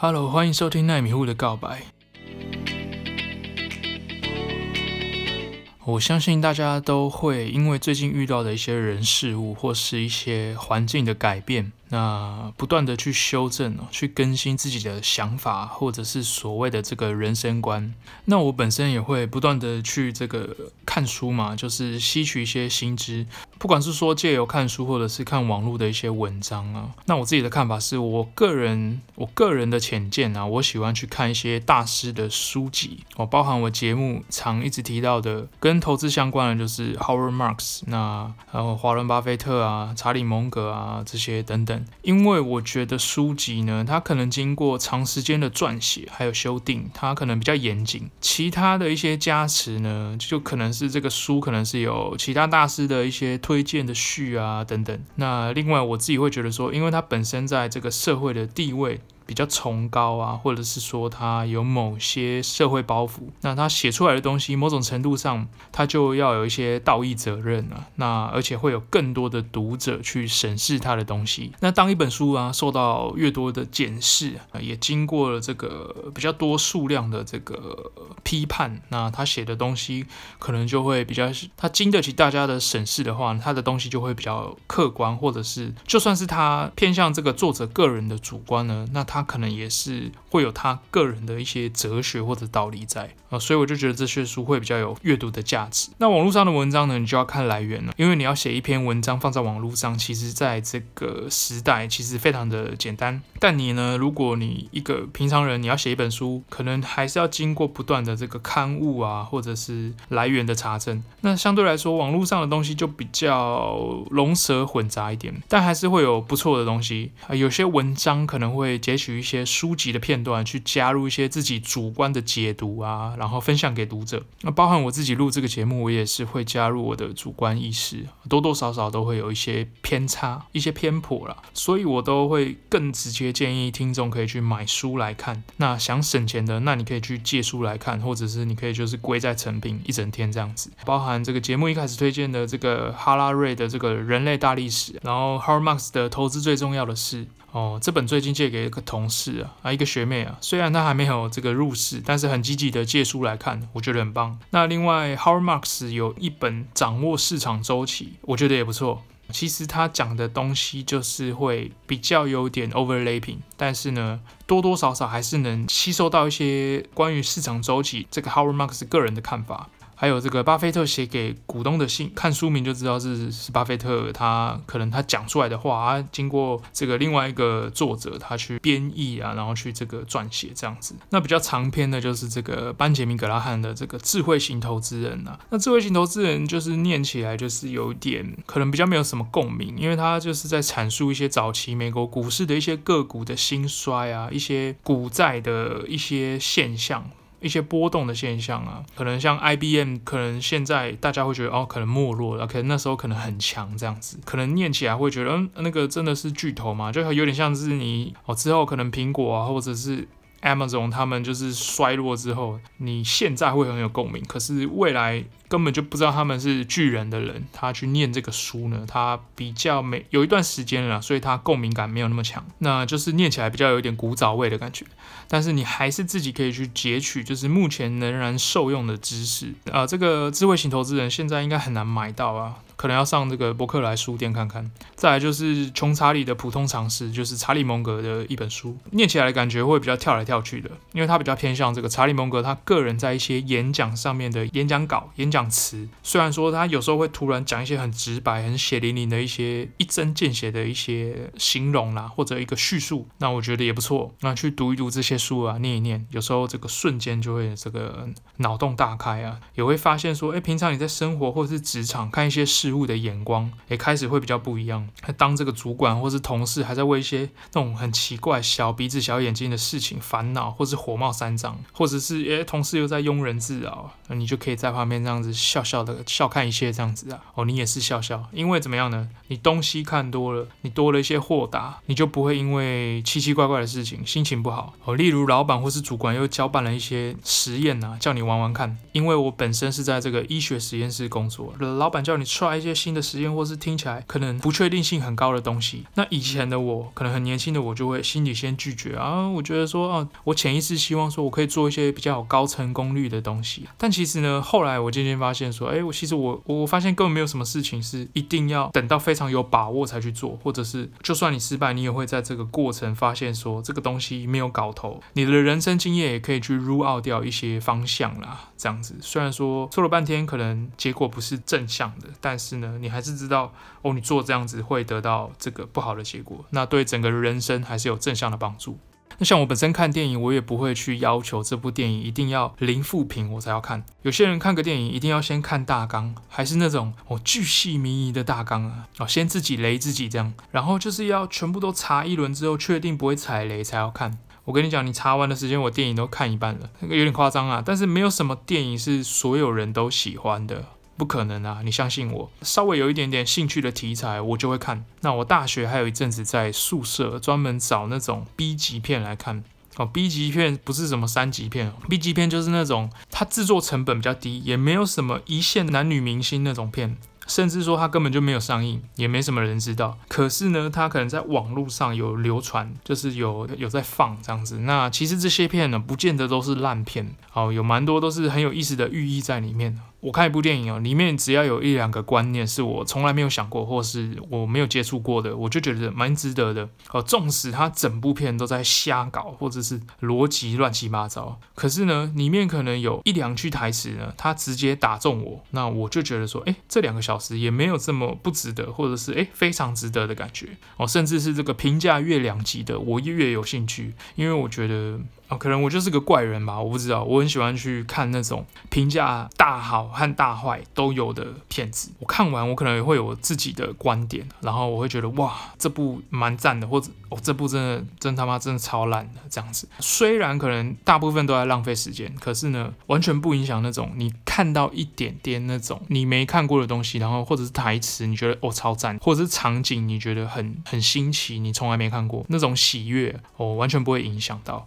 Hello，欢迎收听奈米户的告白。我相信大家都会因为最近遇到的一些人事物，或是一些环境的改变。那不断的去修正哦，去更新自己的想法，或者是所谓的这个人生观。那我本身也会不断的去这个看书嘛，就是吸取一些新知，不管是说借由看书，或者是看网络的一些文章啊。那我自己的看法是我个人，我个人的浅见啊，我喜欢去看一些大师的书籍，哦，包含我节目常一直提到的跟投资相关的，就是 Howard Marks，那然后华伦巴菲特啊、查理蒙格啊这些等等。因为我觉得书籍呢，它可能经过长时间的撰写，还有修订，它可能比较严谨。其他的一些加持呢，就可能是这个书可能是有其他大师的一些推荐的序啊等等。那另外我自己会觉得说，因为它本身在这个社会的地位。比较崇高啊，或者是说他有某些社会包袱，那他写出来的东西，某种程度上他就要有一些道义责任啊。那而且会有更多的读者去审视他的东西。那当一本书啊受到越多的检视，也经过了这个比较多数量的这个批判，那他写的东西可能就会比较，他经得起大家的审视的话，他的东西就会比较客观，或者是就算是他偏向这个作者个人的主观呢，那他。他可能也是会有他个人的一些哲学或者道理在啊，所以我就觉得这些书会比较有阅读的价值。那网络上的文章呢，你就要看来源了，因为你要写一篇文章放在网络上，其实在这个时代其实非常的简单。但你呢，如果你一个平常人，你要写一本书，可能还是要经过不断的这个刊物啊，或者是来源的查证。那相对来说，网络上的东西就比较龙蛇混杂一点，但还是会有不错的东西啊。有些文章可能会截取。取一些书籍的片段，去加入一些自己主观的解读啊，然后分享给读者。那包含我自己录这个节目，我也是会加入我的主观意识，多多少少都会有一些偏差、一些偏颇啦。所以我都会更直接建议听众可以去买书来看。那想省钱的，那你可以去借书来看，或者是你可以就是归在成品一整天这样子。包含这个节目一开始推荐的这个哈拉瑞的这个人类大历史，然后 Howard Marks 的投资最重要的事。哦，这本最近借给一个同事啊，啊，一个学妹啊，虽然她还没有这个入市，但是很积极的借书来看，我觉得很棒。那另外，Howard Marks 有一本掌握市场周期，我觉得也不错。其实他讲的东西就是会比较有点 overlapping，但是呢，多多少少还是能吸收到一些关于市场周期这个 Howard Marks 个人的看法。还有这个巴菲特写给股东的信，看书名就知道是是巴菲特他可能他讲出来的话啊，经过这个另外一个作者他去编译啊，然后去这个撰写这样子。那比较长篇的就是这个班杰明格拉汉的这个智慧型投资人啊。那智慧型投资人就是念起来就是有点可能比较没有什么共鸣，因为他就是在阐述一些早期美国股市的一些个股的兴衰啊，一些股债的一些现象。一些波动的现象啊，可能像 IBM，可能现在大家会觉得哦，可能没落了，可能那时候可能很强这样子，可能念起来会觉得，嗯，那个真的是巨头嘛，就有点像是你哦之后可能苹果啊，或者是。Amazon 他们就是衰落之后，你现在会很有共鸣，可是未来根本就不知道他们是巨人的人，他去念这个书呢，他比较没有一段时间了，所以他共鸣感没有那么强，那就是念起来比较有一点古早味的感觉。但是你还是自己可以去截取，就是目前仍然受用的知识啊，这个智慧型投资人现在应该很难买到啊。可能要上这个博客来书店看看。再来就是穷查理的普通常识，就是查理蒙格的一本书，念起来的感觉会比较跳来跳去的，因为他比较偏向这个查理蒙格他个人在一些演讲上面的演讲稿、演讲词。虽然说他有时候会突然讲一些很直白、很血淋淋的一些一针见血的一些形容啦，或者一个叙述，那我觉得也不错。那去读一读这些书啊，念一念，有时候这个瞬间就会这个脑洞大开啊，也会发现说，哎，平常你在生活或者是职场看一些事。物的眼光也开始会比较不一样。当这个主管或是同事还在为一些那种很奇怪、小鼻子小眼睛的事情烦恼，或是火冒三丈，或者是诶同事又在庸人自扰，你就可以在旁边这样子笑笑的笑看一切这样子啊。哦，你也是笑笑，因为怎么样呢？你东西看多了，你多了一些豁达，你就不会因为奇奇怪怪的事情心情不好。哦，例如老板或是主管又交办了一些实验啊，叫你玩玩看。因为我本身是在这个医学实验室工作，老板叫你 try。一些新的实验，或是听起来可能不确定性很高的东西。那以前的我，可能很年轻的我，就会心里先拒绝啊。我觉得说啊，我潜意识希望说我可以做一些比较有高成功率的东西。但其实呢，后来我渐渐发现说，哎，我其实我我发现根本没有什么事情是一定要等到非常有把握才去做，或者是就算你失败，你也会在这个过程发现说这个东西没有搞头。你的人生经验也可以去 rule out 掉一些方向啦，这样子。虽然说做了半天，可能结果不是正向的，但是呢，你还是知道哦，你做这样子会得到这个不好的结果，那对整个人生还是有正向的帮助。那像我本身看电影，我也不会去要求这部电影一定要零负评我才要看。有些人看个电影一定要先看大纲，还是那种哦巨细靡遗的大纲啊，哦先自己雷自己这样，然后就是要全部都查一轮之后，确定不会踩雷才要看。我跟你讲，你查完的时间，我电影都看一半了，那个有点夸张啊。但是没有什么电影是所有人都喜欢的，不可能啊！你相信我，稍微有一点点兴趣的题材，我就会看。那我大学还有一阵子在宿舍专门找那种 B 级片来看哦。B 级片不是什么三级片哦，B 级片就是那种它制作成本比较低，也没有什么一线男女明星那种片。甚至说它根本就没有上映，也没什么人知道。可是呢，它可能在网络上有流传，就是有有在放这样子。那其实这些片呢，不见得都是烂片，哦，有蛮多都是很有意思的寓意在里面。我看一部电影哦，里面只要有一两个观念是我从来没有想过，或是我没有接触过的，我就觉得蛮值得的。哦，纵使它整部片都在瞎搞，或者是逻辑乱七八糟，可是呢，里面可能有一两句台词呢，它直接打中我，那我就觉得说，哎，这两个小时也没有这么不值得，或者是哎非常值得的感觉。哦，甚至是这个评价越两极的，我越有兴趣，因为我觉得。啊，可能我就是个怪人吧，我不知道。我很喜欢去看那种评价大好和大坏都有的片子。我看完，我可能也会有自己的观点，然后我会觉得哇，这部蛮赞的，或者哦，这部真的真他妈真的超烂的这样子。虽然可能大部分都在浪费时间，可是呢，完全不影响那种你看到一点点那种你没看过的东西，然后或者是台词你觉得哦超赞，或者是场景你觉得很很新奇，你从来没看过那种喜悦，哦，完全不会影响到。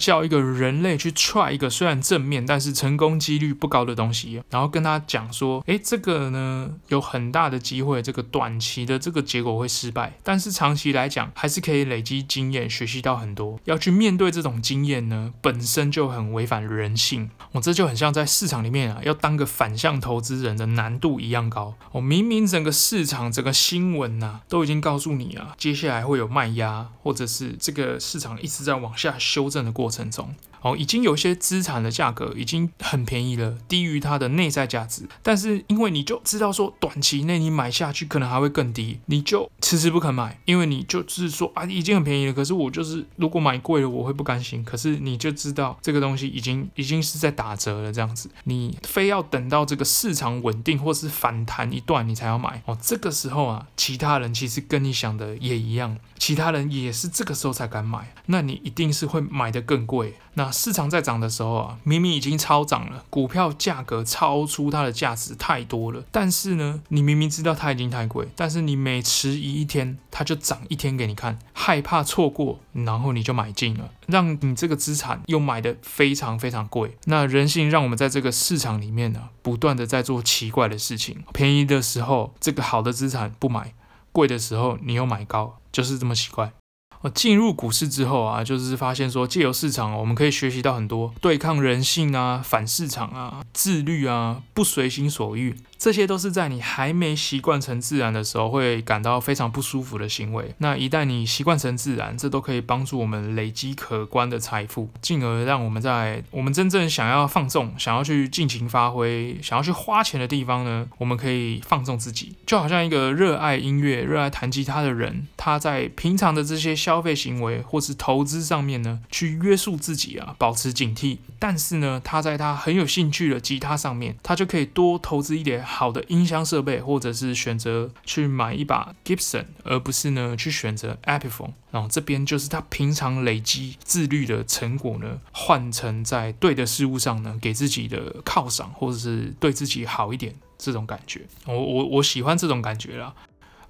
叫一个人类去 try 一个虽然正面，但是成功几率不高的东西，然后跟他讲说，诶，这个呢有很大的机会，这个短期的这个结果会失败，但是长期来讲还是可以累积经验，学习到很多。要去面对这种经验呢，本身就很违反人性。我这就很像在市场里面啊，要当个反向投资人的难度一样高。我明明整个市场、整个新闻呐、都已经告诉你啊，接下来会有卖压，或者是这个市场一直在往下修正的过程。过程中，哦，已经有些资产的价格已经很便宜了，低于它的内在价值。但是因为你就知道说，短期内你买下去可能还会更低，你就迟迟不肯买，因为你就是说啊，已经很便宜了。可是我就是如果买贵了，我会不甘心。可是你就知道这个东西已经已经是在打折了，这样子，你非要等到这个市场稳定或是反弹一段，你才要买。哦，这个时候啊，其他人其实跟你想的也一样。其他人也是这个时候才敢买，那你一定是会买得更贵。那市场在涨的时候啊，明明已经超涨了，股票价格超出它的价值太多了，但是呢，你明明知道它已经太贵，但是你每迟疑一天，它就涨一天给你看，害怕错过，然后你就买进了，让你这个资产又买得非常非常贵。那人性让我们在这个市场里面呢，不断的在做奇怪的事情，便宜的时候这个好的资产不买，贵的时候你又买高。就是这么奇怪。我进入股市之后啊，就是发现说，借由市场，我们可以学习到很多对抗人性啊、反市场啊、自律啊、不随心所欲。这些都是在你还没习惯成自然的时候，会感到非常不舒服的行为。那一旦你习惯成自然，这都可以帮助我们累积可观的财富，进而让我们在我们真正想要放纵、想要去尽情发挥、想要去花钱的地方呢，我们可以放纵自己。就好像一个热爱音乐、热爱弹吉他的人，他在平常的这些消费行为或是投资上面呢，去约束自己啊，保持警惕。但是呢，他在他很有兴趣的吉他上面，他就可以多投资一点。好的音箱设备，或者是选择去买一把 Gibson，而不是呢去选择 Epiphone。然后这边就是他平常累积自律的成果呢，换成在对的事物上呢，给自己的犒赏，或者是对自己好一点这种感觉。我我我喜欢这种感觉啦。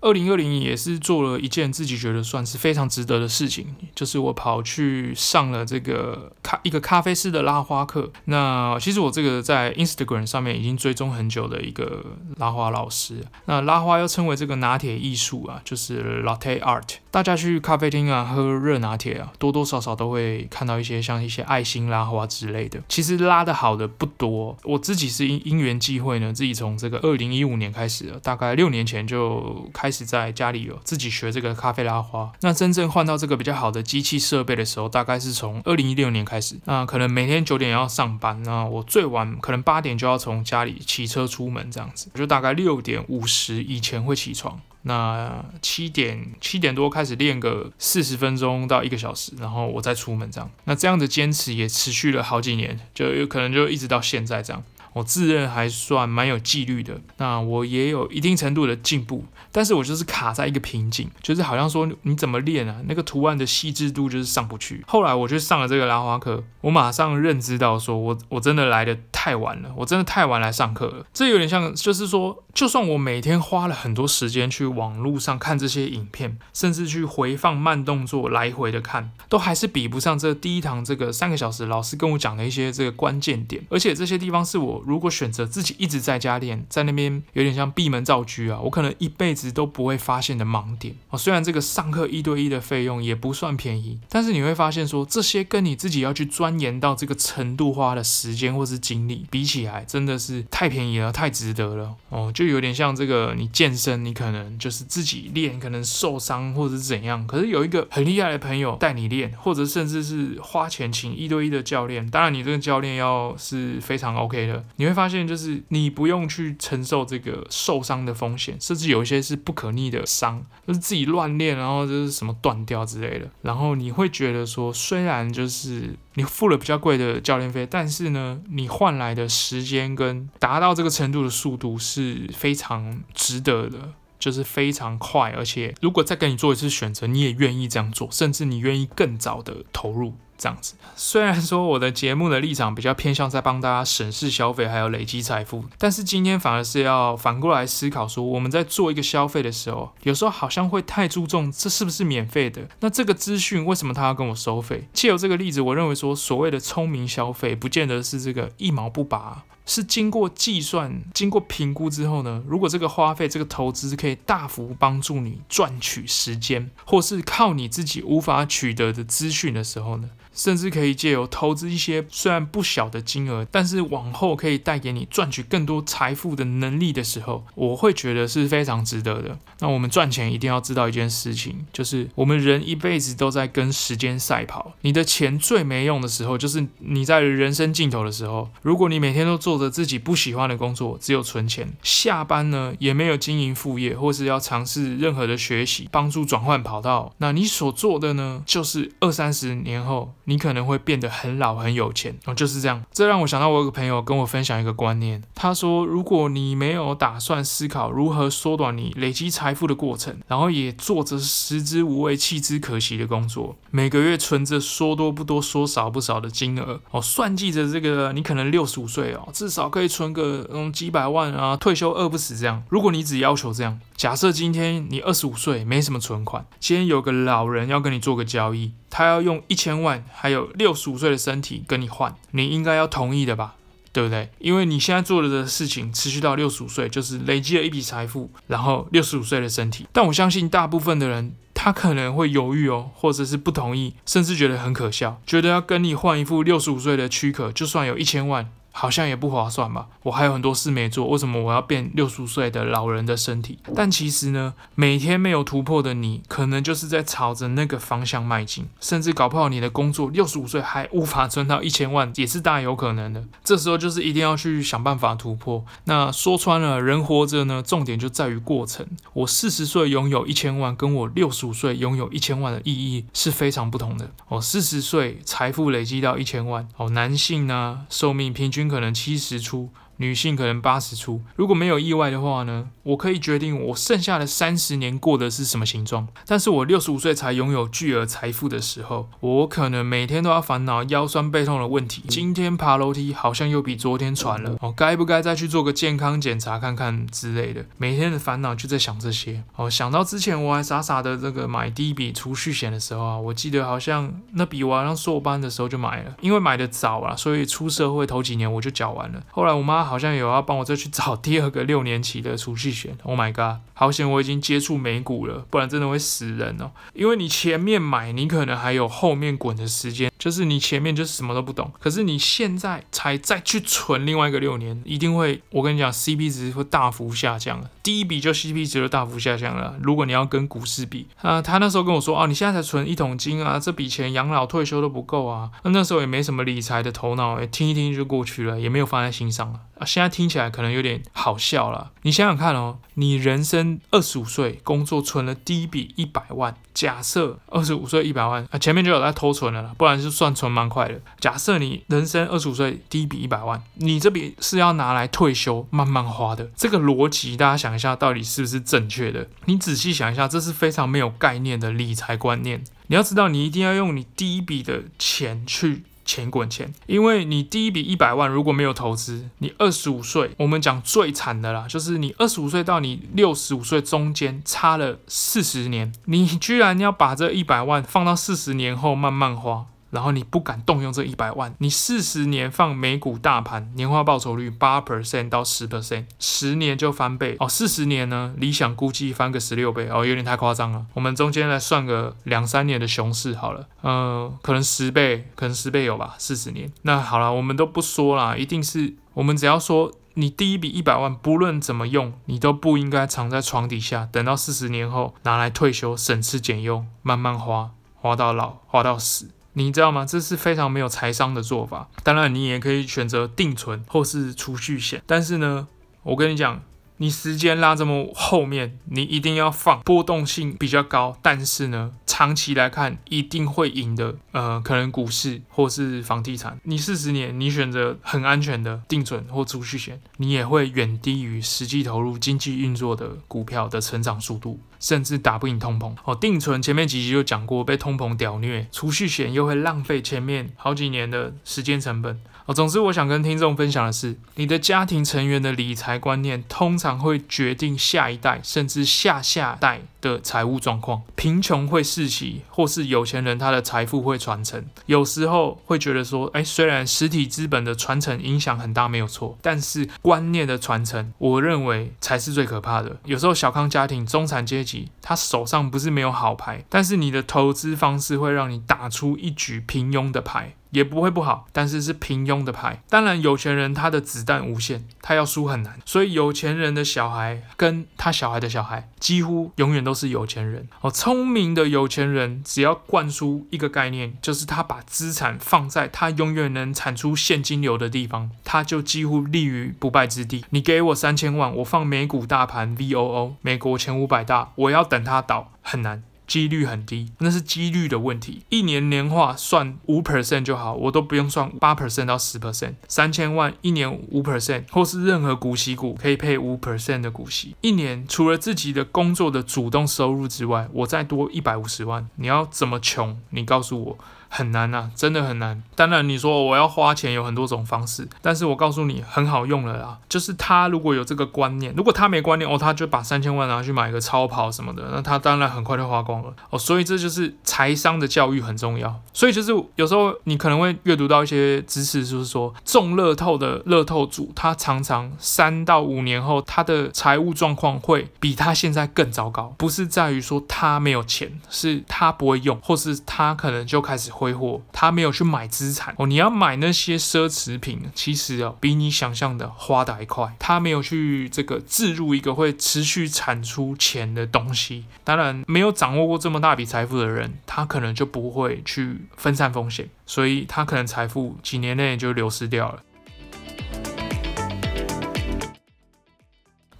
二零二零也是做了一件自己觉得算是非常值得的事情，就是我跑去上了这个咖一个咖啡师的拉花课。那其实我这个在 Instagram 上面已经追踪很久的一个拉花老师。那拉花又称为这个拿铁艺术啊，就是 Latte Art。大家去咖啡厅啊喝热拿铁啊，多多少少都会看到一些像一些爱心拉花之类的。其实拉得好的不多，我自己是因因缘际会呢，自己从这个二零一五年开始，大概六年前就开始在家里有自己学这个咖啡拉花。那真正换到这个比较好的机器设备的时候，大概是从二零一六年开始。那可能每天九点要上班，那我最晚可能八点就要从家里骑车出门这样子，就大概六点五十以前会起床。那七点七点多开始练个四十分钟到一个小时，然后我再出门这样。那这样的坚持也持续了好几年，就有可能就一直到现在这样。我自认还算蛮有纪律的，那我也有一定程度的进步，但是我就是卡在一个瓶颈，就是好像说你怎么练啊，那个图案的细致度就是上不去。后来我就上了这个拉花课，我马上认知到说我我真的来的太晚了，我真的太晚来上课了。这有点像，就是说，就算我每天花了很多时间去网络上看这些影片，甚至去回放慢动作来回的看，都还是比不上这第一堂这个三个小时老师跟我讲的一些这个关键点，而且这些地方是我。如果选择自己一直在家练，在那边有点像闭门造车啊，我可能一辈子都不会发现的盲点哦。虽然这个上课一对一的费用也不算便宜，但是你会发现说，这些跟你自己要去钻研到这个程度花的时间或是精力比起来，真的是太便宜了，太值得了哦。就有点像这个你健身，你可能就是自己练，可能受伤或者是怎样，可是有一个很厉害的朋友带你练，或者甚至是花钱请一对一的教练，当然你这个教练要是非常 OK 的。你会发现，就是你不用去承受这个受伤的风险，甚至有一些是不可逆的伤，就是自己乱练，然后就是什么断掉之类的。然后你会觉得说，虽然就是你付了比较贵的教练费，但是呢，你换来的时间跟达到这个程度的速度是非常值得的，就是非常快。而且如果再给你做一次选择，你也愿意这样做，甚至你愿意更早的投入。这样子，虽然说我的节目的立场比较偏向在帮大家审视消费，还有累积财富，但是今天反而是要反过来思考说，我们在做一个消费的时候，有时候好像会太注重这是不是免费的，那这个资讯为什么他要跟我收费？借由这个例子，我认为说，所谓的聪明消费，不见得是这个一毛不拔，是经过计算、经过评估之后呢，如果这个花费、这个投资可以大幅帮助你赚取时间，或是靠你自己无法取得的资讯的时候呢，甚至可以借由投资一些虽然不小的金额，但是往后可以带给你赚取更多财富的能力的时候，我会觉得是非常值得的。那我们赚钱一定要知道一件事情，就是我们人一辈子都在跟时间赛跑。你的钱最没用的时候，就是你在人生尽头的时候。如果你每天都做着自己不喜欢的工作，只有存钱，下班呢也没有经营副业，或是要尝试任何的学习，帮助转换跑道，那你所做的呢，就是二三十年后。你可能会变得很老很有钱哦，就是这样。这让我想到我有个朋友跟我分享一个观念，他说：如果你没有打算思考如何缩短你累积财富的过程，然后也做着食之无味弃之可惜的工作，每个月存着说多不多说少不少的金额哦，算计着这个你可能六十五岁哦，至少可以存个嗯几百万啊，退休饿不死这样。如果你只要求这样，假设今天你二十五岁没什么存款，今天有个老人要跟你做个交易。他要用一千万，还有六十五岁的身体跟你换，你应该要同意的吧？对不对？因为你现在做的的事情持续到六十五岁，就是累积了一笔财富，然后六十五岁的身体。但我相信大部分的人，他可能会犹豫哦，或者是不同意，甚至觉得很可笑，觉得要跟你换一副六十五岁的躯壳，就算有一千万。好像也不划算吧？我还有很多事没做，为什么我要变六十岁的老人的身体？但其实呢，每天没有突破的你，可能就是在朝着那个方向迈进，甚至搞不好你的工作六十五岁还无法存到一千万，也是大有可能的。这时候就是一定要去想办法突破。那说穿了，人活着呢，重点就在于过程。我四十岁拥有一千万，跟我六十五岁拥有一千万的意义是非常不同的。哦，四十岁财富累积到一千万，哦，男性呢，寿命平均。均可能七十出，女性可能八十出。如果没有意外的话呢，我可以决定我剩下的三十年过的是什么形状。但是我六十五岁才拥有巨额财富的时候，我可能每天都要烦恼腰酸背痛的问题。今天爬楼梯好像又比昨天喘了，哦，该不该再去做个健康检查看看之类的？每天的烦恼就在想这些。哦，想到之前我还傻傻的这个买第一笔储蓄险的时候啊，我记得好像那笔我好像硕班的时候就买了，因为买的早啊，所以出社会头几年我就缴完了。后来我妈好像有要帮我再去找第二个六年期的储蓄险。Oh my god，好险我已经接触美股了，不然真的会死人哦。因为你前面买，你可能还有后面滚的时间，就是你前面就是什么都不懂，可是你现在才再去存另外一个六年，一定会，我跟你讲，CP 值会大幅下降。第一笔就 CP 值就大幅下降了。如果你要跟股市比啊，他那时候跟我说啊，你现在才存一桶金啊，这笔钱养老退休都不够啊。那那时候也没什么理财的头脑，也听一听就过去了，也没有放在心上了。啊，现在听起来可能有点好笑了。你想想看哦，你人生二十五岁工作存了第一笔一百万，假设二十五岁一百万啊，前面就有在偷存了啦，不然是算存蛮快的。假设你人生二十五岁第一笔一百万，你这笔是要拿来退休慢慢花的，这个逻辑大家想一下，到底是不是正确的？你仔细想一下，这是非常没有概念的理财观念。你要知道，你一定要用你第一笔的钱去。钱滚钱，因为你第一笔一百万如果没有投资，你二十五岁，我们讲最惨的啦，就是你二十五岁到你六十五岁中间差了四十年，你居然要把这一百万放到四十年后慢慢花。然后你不敢动用这一百万，你四十年放美股大盘，年化报酬率八 percent 到十 percent，十年就翻倍哦。四十年呢，理想估计翻个十六倍哦，有点太夸张了。我们中间来算个两三年的熊市好了，嗯、呃，可能十倍，可能十倍有吧，四十年。那好了，我们都不说啦，一定是我们只要说你第一笔一百万，不论怎么用，你都不应该藏在床底下，等到四十年后拿来退休，省吃俭用，慢慢花，花到老，花到死。你知道吗？这是非常没有财商的做法。当然，你也可以选择定存或是储蓄险。但是呢，我跟你讲，你时间拉这么后面，你一定要放波动性比较高，但是呢，长期来看一定会赢的。呃，可能股市或是房地产。你四十年，你选择很安全的定存或储蓄险，你也会远低于实际投入经济运作的股票的成长速度。甚至打不赢通膨哦，定存前面几集就讲过被通膨屌虐，储蓄险又会浪费前面好几年的时间成本哦。总之，我想跟听众分享的是，你的家庭成员的理财观念通常会决定下一代甚至下下代的财务状况。贫穷会世袭，或是有钱人他的财富会传承。有时候会觉得说，哎，虽然实体资本的传承影响很大没有错，但是观念的传承，我认为才是最可怕的。有时候小康家庭、中产阶级。他手上不是没有好牌，但是你的投资方式会让你打出一局平庸的牌。也不会不好，但是是平庸的牌。当然，有钱人他的子弹无限，他要输很难。所以，有钱人的小孩跟他小孩的小孩，几乎永远都是有钱人。哦，聪明的有钱人只要灌输一个概念，就是他把资产放在他永远能产出现金流的地方，他就几乎立于不败之地。你给我三千万，我放美股大盘 VOO，美国前五百大，我要等它倒，很难。几率很低，那是几率的问题。一年年化算五 percent 就好，我都不用算八 percent 到十 percent。三千万一年五 percent，或是任何股息股可以配五 percent 的股息。一年除了自己的工作的主动收入之外，我再多一百五十万，你要怎么穷？你告诉我。很难呐，真的很难。当然，你说我要花钱有很多种方式，但是我告诉你，很好用了啦。就是他如果有这个观念，如果他没观念哦，他就把三千万拿去买一个超跑什么的，那他当然很快就花光了哦。所以这就是财商的教育很重要。所以就是有时候你可能会阅读到一些知识，就是说中乐透的乐透主，他常常三到五年后他的财务状况会比他现在更糟糕。不是在于说他没有钱，是他不会用，或是他可能就开始。挥霍，他没有去买资产哦。你要买那些奢侈品，其实哦，比你想象的花的还快。他没有去这个置入一个会持续产出钱的东西。当然，没有掌握过这么大笔财富的人，他可能就不会去分散风险，所以他可能财富几年内就流失掉了。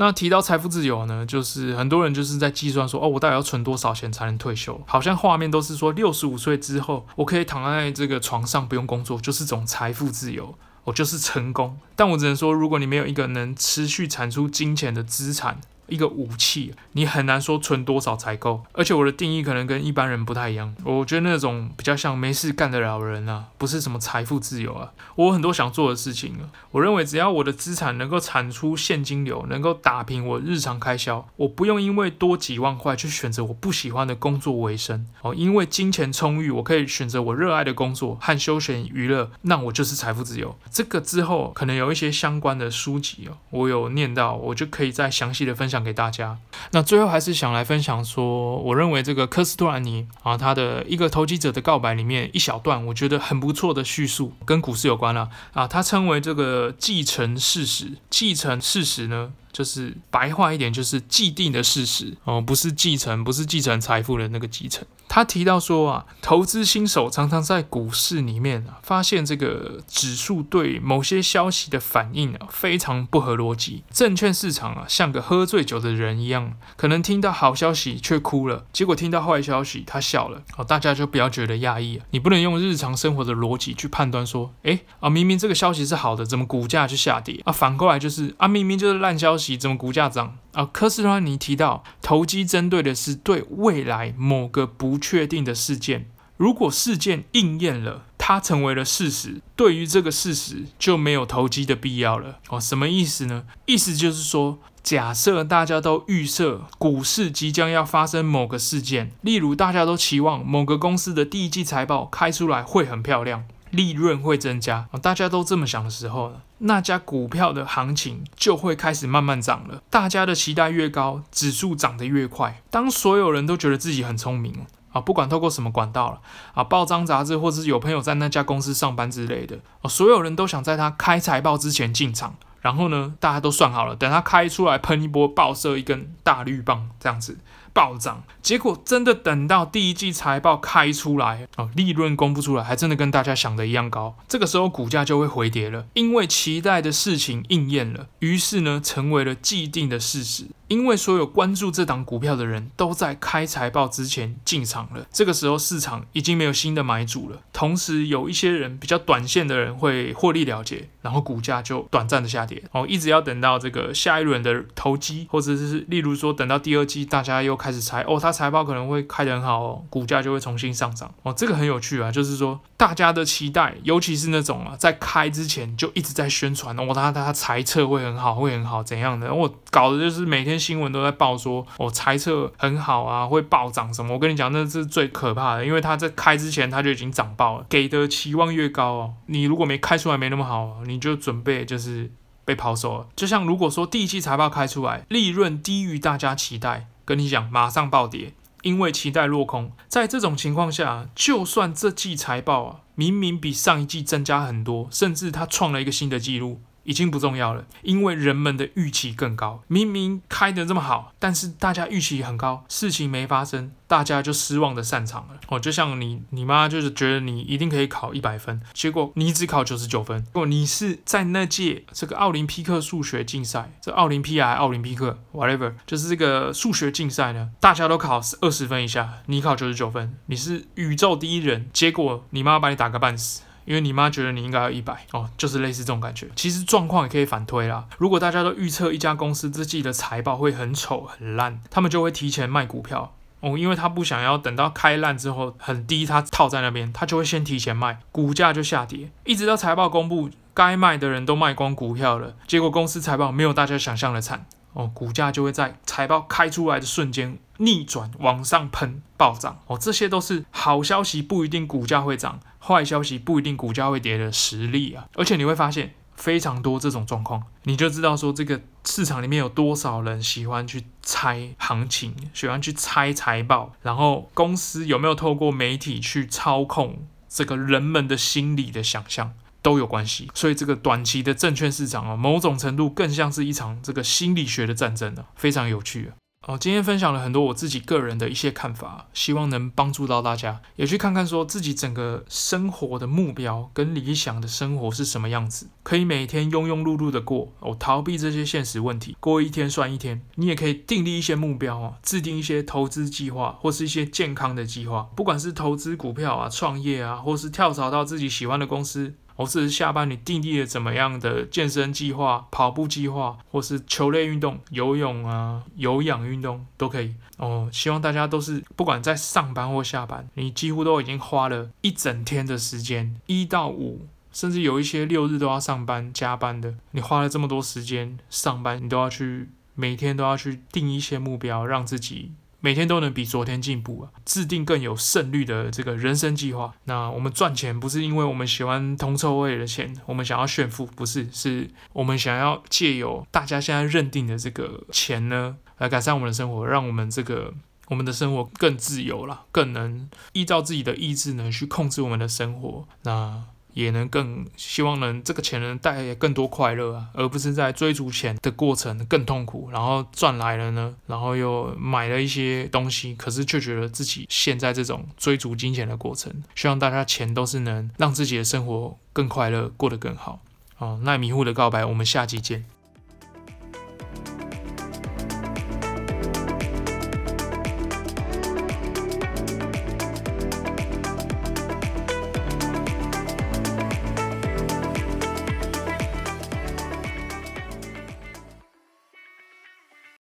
那提到财富自由呢，就是很多人就是在计算说，哦，我到底要存多少钱才能退休？好像画面都是说，六十五岁之后，我可以躺在这个床上不用工作，就是种财富自由，我就是成功。但我只能说，如果你没有一个能持续产出金钱的资产，一个武器，你很难说存多少才够。而且我的定义可能跟一般人不太一样，我觉得那种比较像没事干的老人啊，不是什么财富自由啊。我有很多想做的事情啊，我认为只要我的资产能够产出现金流，能够打平我日常开销，我不用因为多几万块去选择我不喜欢的工作为生哦，因为金钱充裕，我可以选择我热爱的工作和休闲娱乐，那我就是财富自由。这个之后可能有一些相关的书籍哦，我有念到，我就可以再详细的分享给大家。那最后还是想来分享说，我认为这个科斯托兰尼啊，他的一个投机者的告白里面一小段，我觉得很不错的叙述，跟股市有关了啊，他称为这个继承事实，继承事实呢，就是白话一点，就是既定的事实哦，不是继承，不是继承财富的那个继承。他提到说啊，投资新手常常在股市里面啊，发现这个指数对某些消息的反应啊，非常不合逻辑。证券市场啊，像个喝醉酒的人一样，可能听到好消息却哭了，结果听到坏消息他笑了。哦，大家就不要觉得讶异啊，你不能用日常生活的逻辑去判断说，诶啊，明明这个消息是好的，怎么股价就下跌啊？反过来就是啊，明明就是烂消息，怎么股价涨？啊，科斯托兰尼提到，投机针对的是对未来某个不确定的事件，如果事件应验了，它成为了事实，对于这个事实就没有投机的必要了。哦，什么意思呢？意思就是说，假设大家都预设股市即将要发生某个事件，例如大家都期望某个公司的第一季财报开出来会很漂亮。利润会增加，大家都这么想的时候呢，那家股票的行情就会开始慢慢涨了。大家的期待越高，指数涨得越快。当所有人都觉得自己很聪明啊，不管透过什么管道了啊，报章杂志，或是有朋友在那家公司上班之类的啊，所有人都想在他开财报之前进场。然后呢，大家都算好了，等他开出来喷一波，爆射一根大绿棒，这样子。暴涨，结果真的等到第一季财报开出来哦，利润公布出来，还真的跟大家想的一样高。这个时候股价就会回跌了，因为期待的事情应验了，于是呢，成为了既定的事实。因为所有关注这档股票的人都在开财报之前进场了，这个时候市场已经没有新的买主了。同时，有一些人比较短线的人会获利了结，然后股价就短暂的下跌。哦，一直要等到这个下一轮的投机，或者是例如说等到第二季，大家又开始猜哦，它财报可能会开得很好哦，股价就会重新上涨。哦，这个很有趣啊，就是说大家的期待，尤其是那种啊，在开之前就一直在宣传哦，他他财测会很好，会很好怎样的，我搞的就是每天。新闻都在报说，我猜测很好啊，会暴涨什么？我跟你讲，那是最可怕的，因为他在开之前他就已经涨爆了。给的期望越高哦，你如果没开出来没那么好，你就准备就是被抛售了。就像如果说第一期财报开出来，利润低于大家期待，跟你讲马上暴跌，因为期待落空。在这种情况下，就算这季财报啊明明比上一季增加很多，甚至它创了一个新的纪录。已经不重要了，因为人们的预期更高。明明开得这么好，但是大家预期很高，事情没发生，大家就失望的散场了。哦，就像你，你妈就是觉得你一定可以考一百分，结果你只考九十九分。如果你是在那届这个奥林匹克数学竞赛，这奥林匹亚、奥林匹克，whatever，就是这个数学竞赛呢，大家都考二十分以下，你考九十九分，你是宇宙第一人，结果你妈把你打个半死。因为你妈觉得你应该要一百哦，就是类似这种感觉。其实状况也可以反推啦。如果大家都预测一家公司这季的财报会很丑很烂，他们就会提前卖股票哦，因为他不想要等到开烂之后很低，他套在那边，他就会先提前卖，股价就下跌，一直到财报公布，该卖的人都卖光股票了，结果公司财报没有大家想象的惨哦，股价就会在财报开出来的瞬间逆转往上喷暴涨哦，这些都是好消息，不一定股价会涨。坏消息不一定股价会跌的实力啊，而且你会发现非常多这种状况，你就知道说这个市场里面有多少人喜欢去猜行情，喜欢去猜财报，然后公司有没有透过媒体去操控这个人们的心理的想象都有关系。所以这个短期的证券市场啊，某种程度更像是一场这个心理学的战争啊，非常有趣。哦，今天分享了很多我自己个人的一些看法，希望能帮助到大家，也去看看说自己整个生活的目标跟理想的生活是什么样子，可以每天庸庸碌碌的过，哦，逃避这些现实问题，过一天算一天。你也可以订立一些目标啊，制定一些投资计划或是一些健康的计划，不管是投资股票啊、创业啊，或是跳槽到自己喜欢的公司。或是下班你订立了怎么样的健身计划、跑步计划，或是球类运动、游泳啊、有氧运动都可以哦。希望大家都是不管在上班或下班，你几乎都已经花了一整天的时间，一到五，甚至有一些六日都要上班加班的，你花了这么多时间上班，你都要去每天都要去定一些目标，让自己。每天都能比昨天进步啊！制定更有胜率的这个人生计划。那我们赚钱不是因为我们喜欢铜臭味的钱，我们想要炫富，不是，是我们想要借由大家现在认定的这个钱呢，来改善我们的生活，让我们这个我们的生活更自由了，更能依照自己的意志呢去控制我们的生活。那。也能更希望能这个钱能带来更多快乐啊，而不是在追逐钱的过程更痛苦，然后赚来了呢，然后又买了一些东西，可是却觉得自己陷在这种追逐金钱的过程。希望大家钱都是能让自己的生活更快乐，过得更好。哦，那迷糊的告白，我们下期见。